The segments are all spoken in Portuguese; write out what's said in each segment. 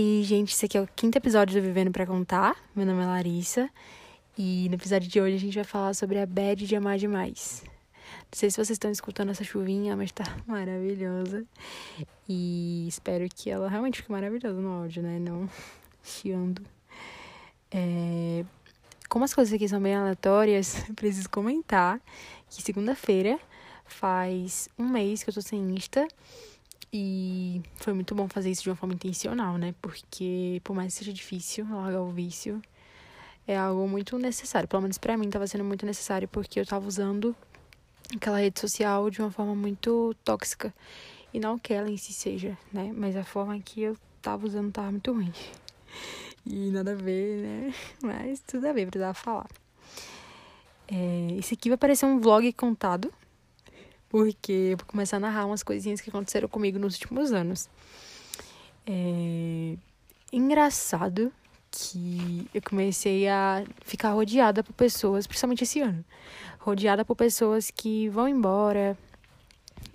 E, gente, esse aqui é o quinto episódio do Vivendo para Contar. Meu nome é Larissa. E no episódio de hoje a gente vai falar sobre a bad de amar demais. Não sei se vocês estão escutando essa chuvinha, mas tá maravilhosa. E espero que ela realmente fique maravilhosa no áudio, né? Não chiando. É... Como as coisas aqui são bem aleatórias, preciso comentar que segunda-feira faz um mês que eu tô sem Insta. E foi muito bom fazer isso de uma forma intencional, né? Porque, por mais que seja difícil largar o vício, é algo muito necessário. Pelo menos para mim tava sendo muito necessário, porque eu tava usando aquela rede social de uma forma muito tóxica. E não que ela em si seja, né? Mas a forma que eu tava usando tava muito ruim. E nada a ver, né? Mas tudo a ver, precisava falar. É, esse aqui vai parecer um vlog contado, porque eu vou começar a narrar umas coisinhas que aconteceram comigo nos últimos anos. É engraçado que eu comecei a ficar rodeada por pessoas, principalmente esse ano, rodeada por pessoas que vão embora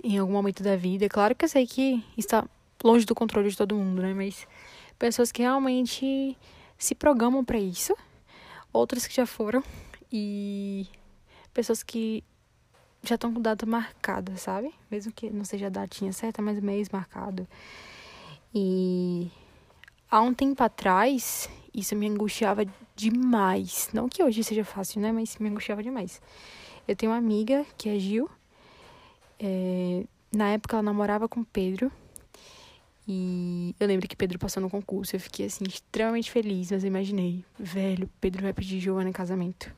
em algum momento da vida. Claro que eu sei que está longe do controle de todo mundo, né? Mas pessoas que realmente se programam para isso, outras que já foram e pessoas que já estão com data marcada, sabe? Mesmo que não seja a datinha certa, mas mês marcado. E há um tempo atrás, isso me angustiava demais. Não que hoje seja fácil, né? Mas me angustiava demais. Eu tenho uma amiga que é Gil. É... Na época ela namorava com Pedro. E eu lembro que Pedro passou no concurso. Eu fiquei assim, extremamente feliz, mas eu imaginei, velho, Pedro vai pedir Joana em casamento.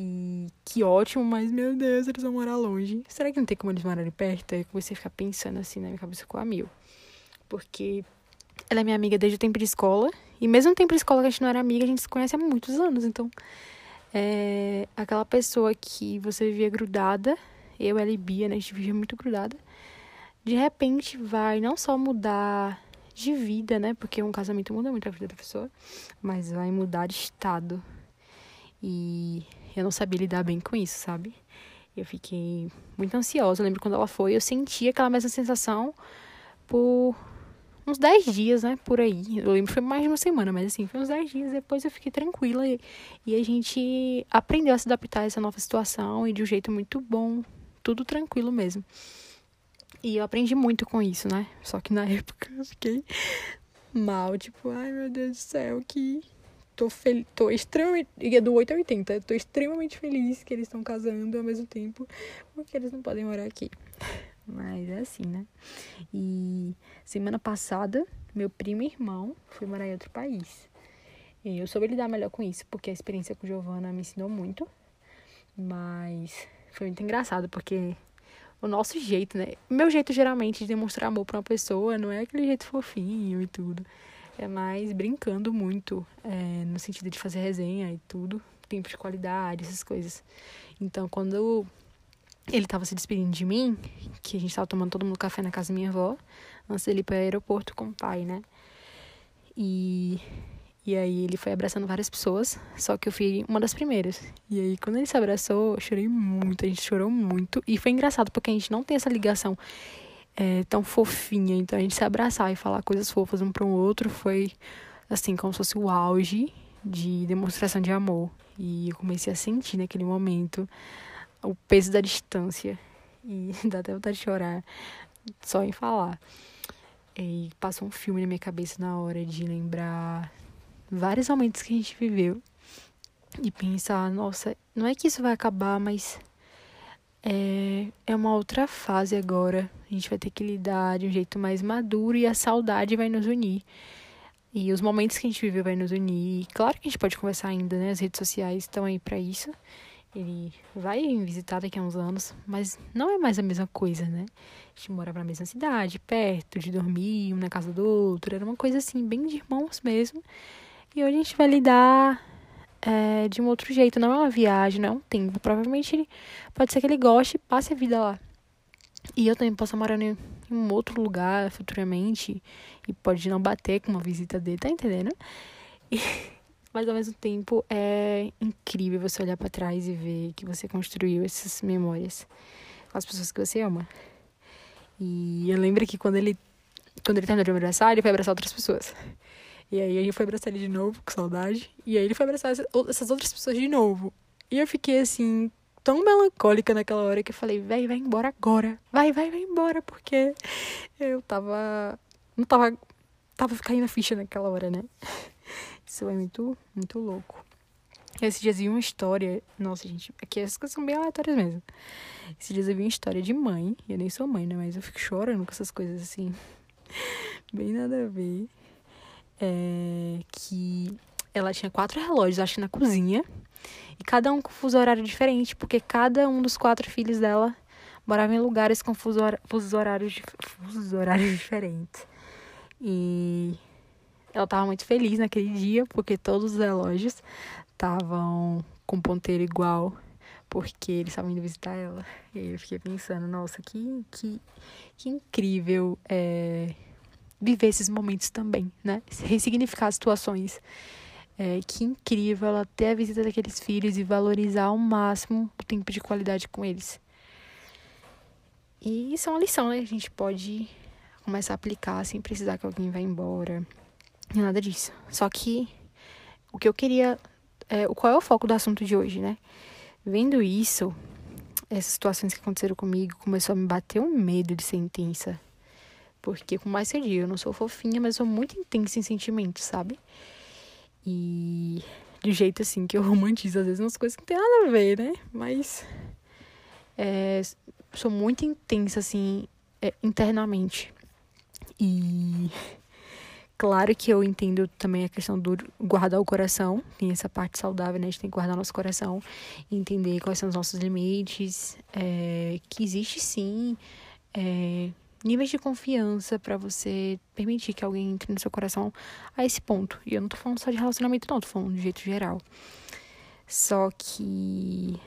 E que ótimo, mas meu Deus, eles vão morar longe. Será que não tem como eles morarem perto? Aí comecei a ficar pensando assim na minha cabeça com a mil. Porque ela é minha amiga desde o tempo de escola. E mesmo no tempo de escola que a gente não era amiga, a gente se conhece há muitos anos. Então, é aquela pessoa que você vivia grudada, eu, ela e Bia, né? A gente vivia muito grudada. De repente vai não só mudar de vida, né? Porque um casamento muda muito a vida da pessoa, mas vai mudar de estado. E eu não sabia lidar bem com isso, sabe? Eu fiquei muito ansiosa. Eu lembro quando ela foi, eu senti aquela mesma sensação por uns 10 dias, né? Por aí. Eu lembro que foi mais de uma semana, mas assim, foi uns 10 dias. Depois eu fiquei tranquila e, e a gente aprendeu a se adaptar a essa nova situação e de um jeito muito bom. Tudo tranquilo mesmo. E eu aprendi muito com isso, né? Só que na época eu fiquei mal, tipo, ai meu Deus do céu, que tô feliz, tô extremamente, é do 8 a 80, tô extremamente feliz que eles estão casando ao mesmo tempo, porque eles não podem morar aqui. Mas é assim, né? E semana passada, meu primo e irmão foi morar em outro país. E eu soube lidar melhor com isso, porque a experiência com Giovana me ensinou muito. Mas foi muito engraçado, porque o nosso jeito, né? Meu jeito geralmente de demonstrar amor pra uma pessoa não é aquele jeito fofinho e tudo. É mais brincando muito, é, no sentido de fazer resenha e tudo, tempo de qualidade, essas coisas. Então, quando ele tava se despedindo de mim, que a gente tava tomando todo mundo café na casa da minha avó, antes dele ir para o aeroporto com o pai, né? E, e aí ele foi abraçando várias pessoas, só que eu fui uma das primeiras. E aí quando ele se abraçou, eu chorei muito, a gente chorou muito. E foi engraçado porque a gente não tem essa ligação é, tão fofinha. Então a gente se abraçar e falar coisas fofas um para o outro foi assim, como se fosse o auge de demonstração de amor. E eu comecei a sentir naquele momento o peso da distância. E dá até vontade de chorar só em falar. E passou um filme na minha cabeça na hora de lembrar vários momentos que a gente viveu. E pensar, nossa, não é que isso vai acabar, mas é, é uma outra fase agora. A gente vai ter que lidar de um jeito mais maduro e a saudade vai nos unir. E os momentos que a gente viveu vai nos unir. Claro que a gente pode conversar ainda, né? As redes sociais estão aí para isso. Ele vai visitar daqui a uns anos, mas não é mais a mesma coisa, né? A gente morava na mesma cidade, perto, de dormir um na casa do outro. Era uma coisa assim, bem de irmãos mesmo. E hoje a gente vai lidar é, de um outro jeito. Não é uma viagem, não é um tempo. Provavelmente ele, pode ser que ele goste e passe a vida lá. E eu também posso morar em um outro lugar futuramente. E pode não bater com uma visita dele, tá entendendo? E mas ao mesmo tempo é incrível você olhar para trás e ver que você construiu essas memórias com as pessoas que você ama. E eu lembro que quando ele quando ele terminou de abraçar, ele foi abraçar outras pessoas. E aí gente foi abraçar ele de novo, com saudade. E aí ele foi abraçar essas outras pessoas de novo. E eu fiquei assim, tão melancólica naquela hora que eu falei, véi, vai embora agora. Vai, vai, vai embora, porque eu tava. Não tava. Tava caindo a ficha naquela hora, né? Isso é muito, muito louco. Esses dias vi uma história. Nossa, gente, aqui essas coisas são bem aleatórias mesmo. Esses dias eu vi uma história de mãe. Eu nem sou mãe, né? Mas eu fico chorando com essas coisas assim. Bem nada a ver. É, que ela tinha quatro relógios, acho que na cozinha. E cada um com fuso horário diferente, porque cada um dos quatro filhos dela morava em lugares com fuso, horários, horários diferentes. E ela estava muito feliz naquele dia, porque todos os relógios estavam com ponteiro igual, porque eles estavam indo visitar ela. E eu fiquei pensando, nossa, que, que, que incrível é, viver esses momentos também, né? Ressignificar situações. É, que incrível ela ter a visita daqueles filhos e valorizar ao máximo o tempo de qualidade com eles. E isso é uma lição, né? A gente pode começar a aplicar sem precisar que alguém vá embora. E nada disso. Só que o que eu queria. É, qual é o foco do assunto de hoje, né? Vendo isso, essas situações que aconteceram comigo, começou a me bater um medo de ser intensa. Porque, com mais diga, eu não sou fofinha, mas sou muito intensa em sentimentos, sabe? E de jeito assim que eu romantizo às vezes umas coisas que não tem nada a ver, né? Mas é, sou muito intensa assim é, internamente. E claro que eu entendo também a questão do guardar o coração, tem essa parte saudável, né? A gente tem que guardar nosso coração, entender quais são os nossos limites, é, que existe sim. É, níveis de confiança para você permitir que alguém entre no seu coração a esse ponto. E eu não tô falando só de relacionamento, não, tô falando de jeito geral. Só que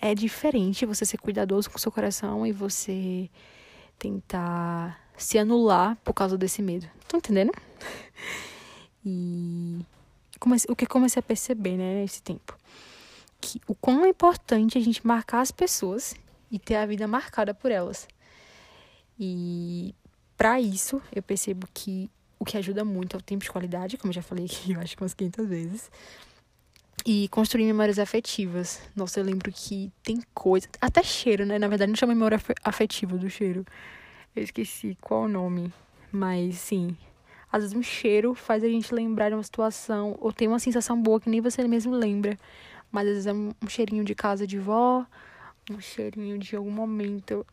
é diferente você ser cuidadoso com o seu coração e você tentar se anular por causa desse medo. Tô entendendo? E o que comecei a perceber, né, nesse tempo, que o quão é importante a gente marcar as pessoas e ter a vida marcada por elas. E para isso, eu percebo que o que ajuda muito é o tempo de qualidade, como eu já falei aqui, eu acho que umas 500 vezes. E construir memórias afetivas. Nossa, eu lembro que tem coisa. Até cheiro, né? Na verdade, não chama memória afetiva do cheiro. Eu esqueci qual o nome. Mas, sim. Às vezes um cheiro faz a gente lembrar de uma situação. Ou tem uma sensação boa que nem você mesmo lembra. Mas às vezes é um cheirinho de casa de vó. Um cheirinho de algum momento.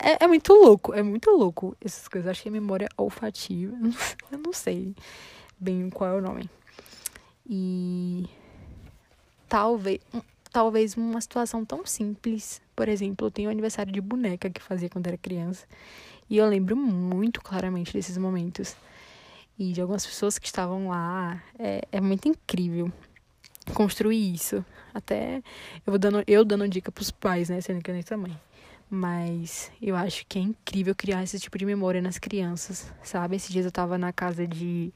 É, é, muito louco, é muito louco essas coisas. Acho que é memória olfativa. Eu não sei bem qual é o nome. E talvez, talvez uma situação tão simples. Por exemplo, eu tenho um aniversário de boneca que fazia quando era criança. E eu lembro muito claramente desses momentos. E de algumas pessoas que estavam lá. É, é muito incrível construir isso. Até eu vou dando, eu dando dica pros pais, né? Sendo que eu nem mãe. Mas eu acho que é incrível criar esse tipo de memória nas crianças, sabe? Esses dias eu tava na casa de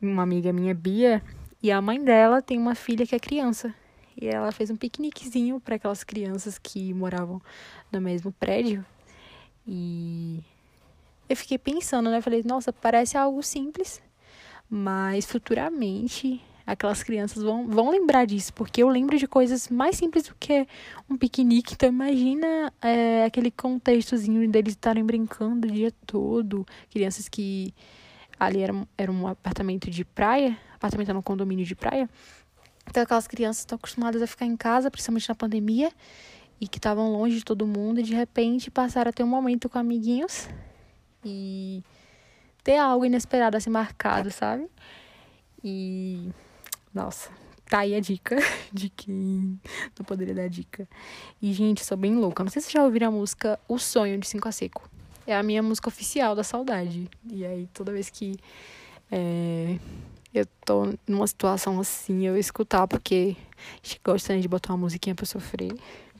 uma amiga minha, Bia, e a mãe dela tem uma filha que é criança. E ela fez um piqueniquezinho para aquelas crianças que moravam no mesmo prédio. E eu fiquei pensando, né? Falei, nossa, parece algo simples, mas futuramente aquelas crianças vão, vão lembrar disso, porque eu lembro de coisas mais simples do que um piquenique. Então, imagina é, aquele contextozinho deles estarem brincando o dia todo. Crianças que ali era, era um apartamento de praia, apartamento era um condomínio de praia. Então, aquelas crianças estão acostumadas a ficar em casa, principalmente na pandemia, e que estavam longe de todo mundo, e de repente passaram a ter um momento com amiguinhos e ter algo inesperado assim marcado, sabe? E nossa, tá aí a dica de quem não poderia dar dica. E, gente, sou bem louca. Não sei se vocês já ouviram a música O Sonho de Cinco a Seco. É a minha música oficial da saudade. E aí, toda vez que é, eu tô numa situação assim, eu escutar, porque a gente gosta né, de botar uma musiquinha pra sofrer.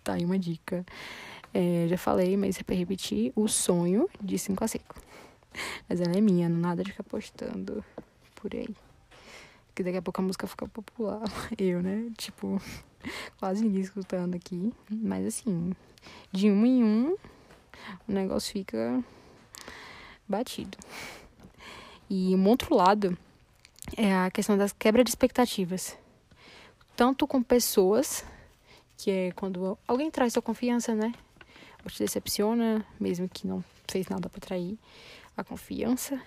Tá aí uma dica. É, já falei, mas é pra repetir. O Sonho de Cinco a Seco. Mas ela é minha, nada de ficar postando por aí que daqui a pouco a música fica popular. Eu, né? Tipo, quase ninguém escutando aqui. Mas assim, de um em um, o negócio fica batido. E um outro lado é a questão das quebra de expectativas. Tanto com pessoas, que é quando alguém traz sua confiança, né? Ou te decepciona, mesmo que não fez nada para trair a confiança.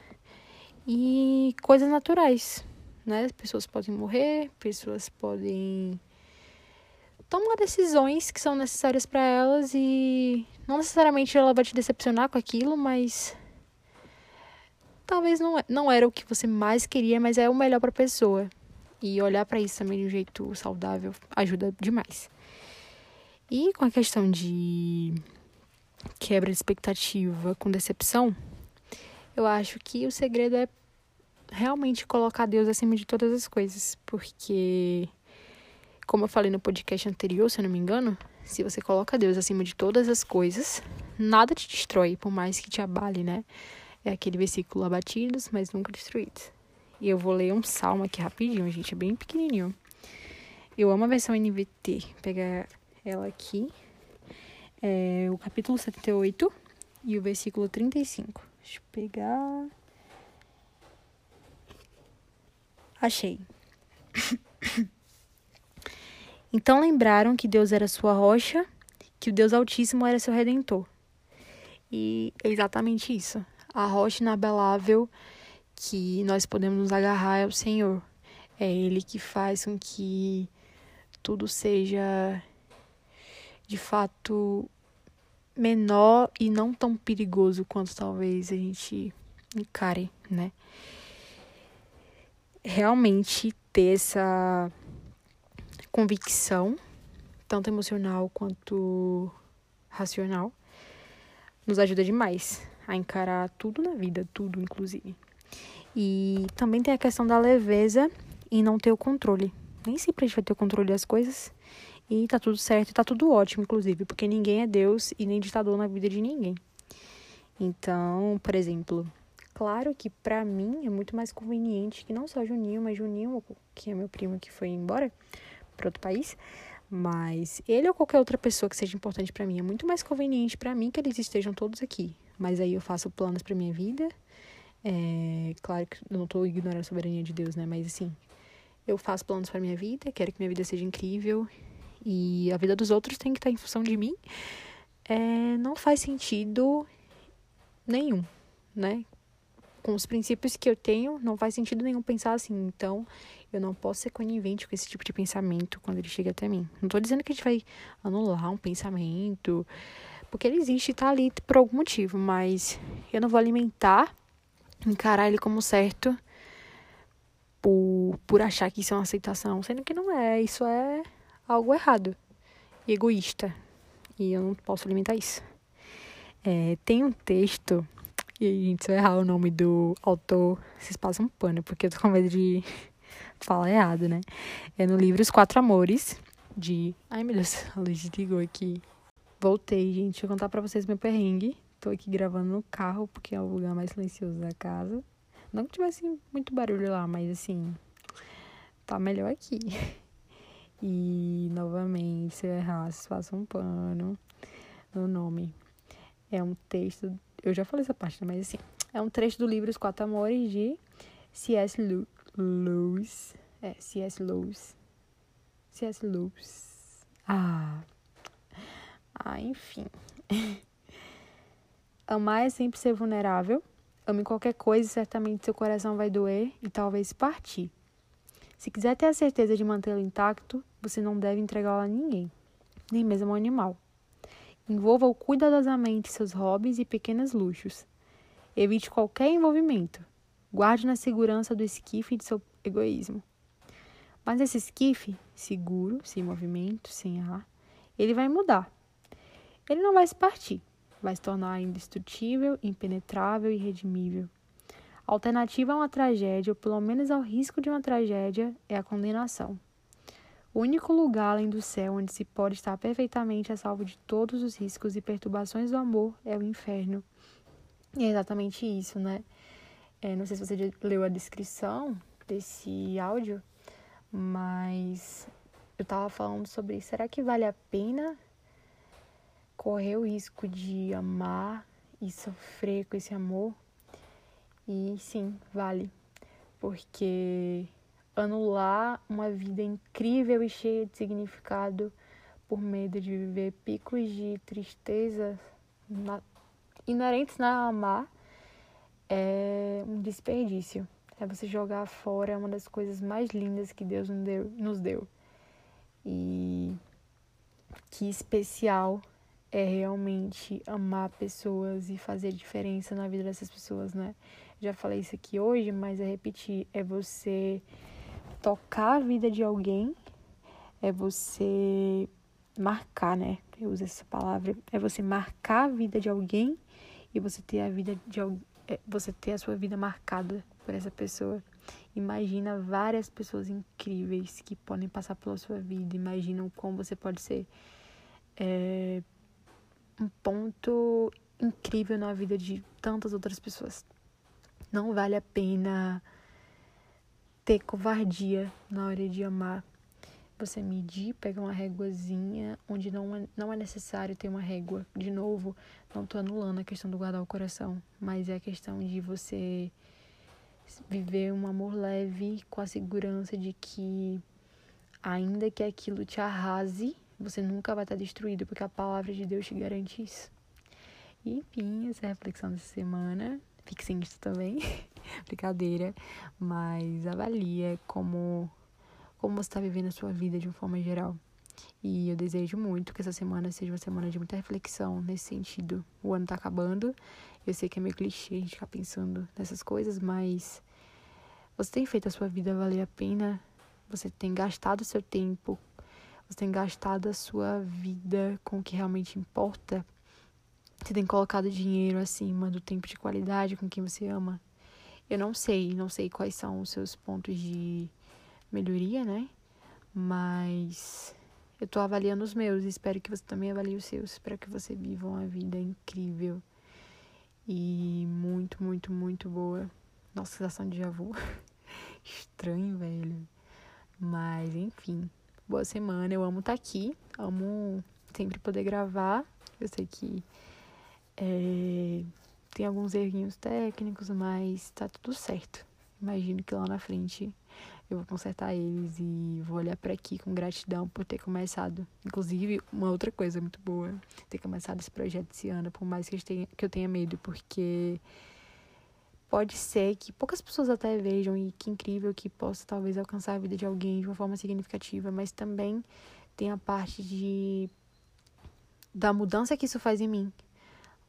E coisas naturais, né? Pessoas podem morrer, pessoas podem tomar decisões que são necessárias para elas e não necessariamente ela vai te decepcionar com aquilo, mas talvez não, é, não era o que você mais queria, mas é o melhor para a pessoa. E olhar para isso também de um jeito saudável ajuda demais. E com a questão de quebra de expectativa com decepção, eu acho que o segredo é realmente colocar Deus acima de todas as coisas, porque como eu falei no podcast anterior, se eu não me engano, se você coloca Deus acima de todas as coisas, nada te destrói, por mais que te abale, né? É aquele versículo abatidos, mas nunca destruídos. E eu vou ler um salmo aqui rapidinho, gente, é bem pequenininho. Eu amo a versão NVT. Pegar ela aqui. É o capítulo 78 e o versículo 35. Deixa eu pegar. Achei. então lembraram que Deus era sua rocha, que o Deus Altíssimo era seu redentor. E é exatamente isso a rocha inabelável que nós podemos nos agarrar é o Senhor. É Ele que faz com que tudo seja de fato menor e não tão perigoso quanto talvez a gente encare, né? Realmente ter essa convicção, tanto emocional quanto racional, nos ajuda demais a encarar tudo na vida, tudo inclusive. E também tem a questão da leveza e não ter o controle. Nem sempre a gente vai ter o controle das coisas e tá tudo certo, tá tudo ótimo, inclusive, porque ninguém é Deus e nem ditador na vida de ninguém. Então, por exemplo, claro que para mim é muito mais conveniente que não só Juninho, mas Juninho, que é meu primo que foi embora para outro país, mas ele ou qualquer outra pessoa que seja importante para mim é muito mais conveniente para mim que eles estejam todos aqui, mas aí eu faço planos para minha vida. É, claro que eu não tô ignorando a soberania de Deus, né? Mas assim, eu faço planos para minha vida, quero que minha vida seja incrível e a vida dos outros tem que estar em função de mim. É, não faz sentido nenhum, né? Com os princípios que eu tenho, não faz sentido nenhum pensar assim. Então, eu não posso ser conivente com esse tipo de pensamento quando ele chega até mim. Não tô dizendo que a gente vai anular um pensamento, porque ele existe e tá ali por algum motivo, mas eu não vou alimentar, encarar ele como certo por, por achar que isso é uma aceitação, sendo que não é, isso é algo errado e egoísta. E eu não posso alimentar isso. É, tem um texto, e gente, se eu errar o nome do autor, vocês passam pano, porque eu tô com medo de falar errado, né? É no livro Os Quatro Amores, de. Ai meu Deus, a luz desligou aqui. Voltei, gente. Deixa eu contar pra vocês meu perrengue. Tô aqui gravando no carro, porque é o lugar mais silencioso da casa. Não que tivesse muito barulho lá, mas assim. Tá melhor aqui. E, novamente, se eu errar, vocês façam um pano no nome. É um texto. Eu já falei essa parte, mas assim. É um trecho do livro Os Quatro Amores de C.S. Lewis. É, C.S. Lewis. C.S. Lewis. Ah. Ah, enfim. Amar é sempre ser vulnerável. Ame qualquer coisa e certamente seu coração vai doer e talvez partir. Se quiser ter a certeza de mantê-lo intacto, você não deve entregá-lo a ninguém, nem mesmo ao animal. Envolva-o cuidadosamente seus hobbies e pequenos luxos. Evite qualquer envolvimento. Guarde na segurança do esquife de seu egoísmo. Mas esse esquife, seguro, sem movimento, sem ar, ele vai mudar ele não vai se partir, vai se tornar indestrutível, impenetrável e redimível. A alternativa a uma tragédia, ou pelo menos ao risco de uma tragédia, é a condenação. O único lugar além do céu onde se pode estar perfeitamente a salvo de todos os riscos e perturbações do amor é o inferno. E é exatamente isso, né? É, não sei se você leu a descrição desse áudio, mas eu tava falando sobre será que vale a pena correr o risco de amar e sofrer com esse amor E sim, vale. Porque anular uma vida incrível e cheia de significado por medo de viver picos de tristeza na, inerentes na amar é um desperdício. É você jogar fora uma das coisas mais lindas que Deus nos deu. Nos deu. E que especial é realmente amar pessoas e fazer diferença na vida dessas pessoas, né? Já falei isso aqui hoje, mas é repetir, é você tocar a vida de alguém, é você marcar, né? Eu uso essa palavra, é você marcar a vida de alguém e você ter a vida de é, você ter a sua vida marcada por essa pessoa. Imagina várias pessoas incríveis que podem passar pela sua vida. Imagina como você pode ser é, um ponto incrível na vida de tantas outras pessoas. Não vale a pena ter covardia na hora de amar. Você medir, pegar uma réguazinha, onde não é, não é necessário ter uma régua. De novo, não tô anulando a questão do guardar o coração, mas é a questão de você viver um amor leve com a segurança de que, ainda que aquilo te arrase, você nunca vai estar destruído, porque a palavra de Deus te garante isso. E, enfim, essa é a reflexão dessa semana. Fique sem isso também. Brincadeira. Mas avalia como, como você está vivendo a sua vida de uma forma geral. E eu desejo muito que essa semana seja uma semana de muita reflexão nesse sentido. O ano tá acabando. Eu sei que é meio clichê a gente ficar pensando nessas coisas, mas você tem feito a sua vida valer a pena? Você tem gastado o seu tempo você tem gastado a sua vida com o que realmente importa? Você tem colocado dinheiro acima do tempo de qualidade com quem você ama? Eu não sei, não sei quais são os seus pontos de melhoria, né? Mas eu tô avaliando os meus e espero que você também avalie os seus. Espero que você viva uma vida incrível e muito, muito, muito boa. Nossa, sensação de javô. Estranho, velho. Mas, enfim boa semana. Eu amo estar tá aqui, amo sempre poder gravar. Eu sei que é, tem alguns errinhos técnicos, mas tá tudo certo. Imagino que lá na frente eu vou consertar eles e vou olhar para aqui com gratidão por ter começado. Inclusive, uma outra coisa muito boa, ter começado esse projeto esse ano, por mais que eu tenha, que eu tenha medo, porque pode ser que poucas pessoas até vejam e que incrível que possa talvez alcançar a vida de alguém de uma forma significativa, mas também tem a parte de da mudança que isso faz em mim.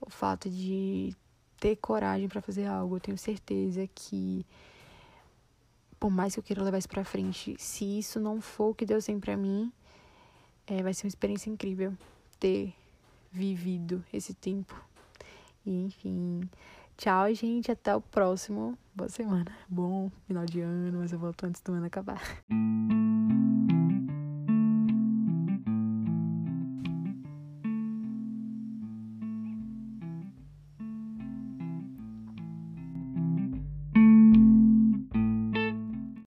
O fato de ter coragem para fazer algo, eu tenho certeza que por mais que eu queira levar isso para frente, se isso não for o que Deus tem para mim, é, vai ser uma experiência incrível ter vivido esse tempo. E, enfim, Tchau, gente. Até o próximo. Boa semana. Bom final de ano, mas eu volto antes do ano acabar.